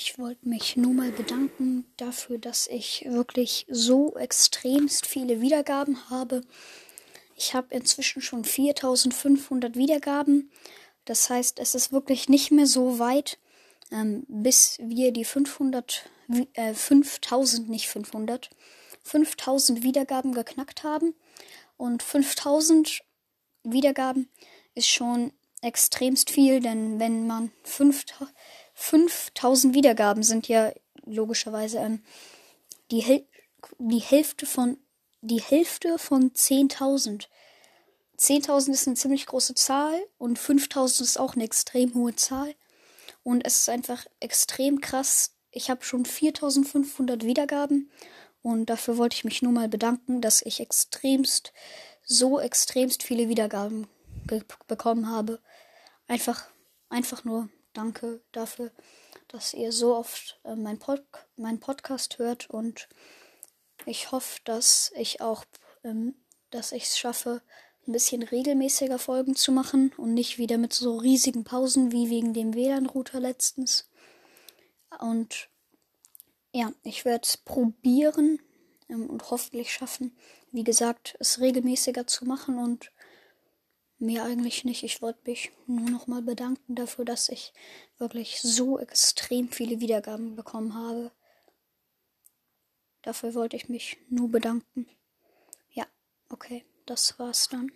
Ich wollte mich nur mal bedanken dafür, dass ich wirklich so extremst viele Wiedergaben habe. Ich habe inzwischen schon 4500 Wiedergaben. Das heißt, es ist wirklich nicht mehr so weit, ähm, bis wir die 500, äh, 5000, nicht 500, 5000 Wiedergaben geknackt haben. Und 5000 Wiedergaben ist schon extremst viel, denn wenn man 5000 5000 Wiedergaben sind ja logischerweise ähm, die, Hel die Hälfte von die Hälfte von 10.000. 10.000 ist eine ziemlich große Zahl und 5.000 ist auch eine extrem hohe Zahl. Und es ist einfach extrem krass. Ich habe schon 4.500 Wiedergaben und dafür wollte ich mich nur mal bedanken, dass ich extremst, so extremst viele Wiedergaben bekommen habe. Einfach, einfach nur danke dafür, dass ihr so oft äh, mein, Pod mein Podcast hört und ich hoffe, dass ich auch, ähm, dass ich es schaffe, ein bisschen regelmäßiger Folgen zu machen und nicht wieder mit so riesigen Pausen wie wegen dem WLAN-Router letztens. Und ja, ich werde es probieren ähm, und hoffentlich schaffen, wie gesagt, es regelmäßiger zu machen und Mehr eigentlich nicht. Ich wollte mich nur noch mal bedanken dafür, dass ich wirklich so extrem viele Wiedergaben bekommen habe. Dafür wollte ich mich nur bedanken. Ja, okay, das war's dann.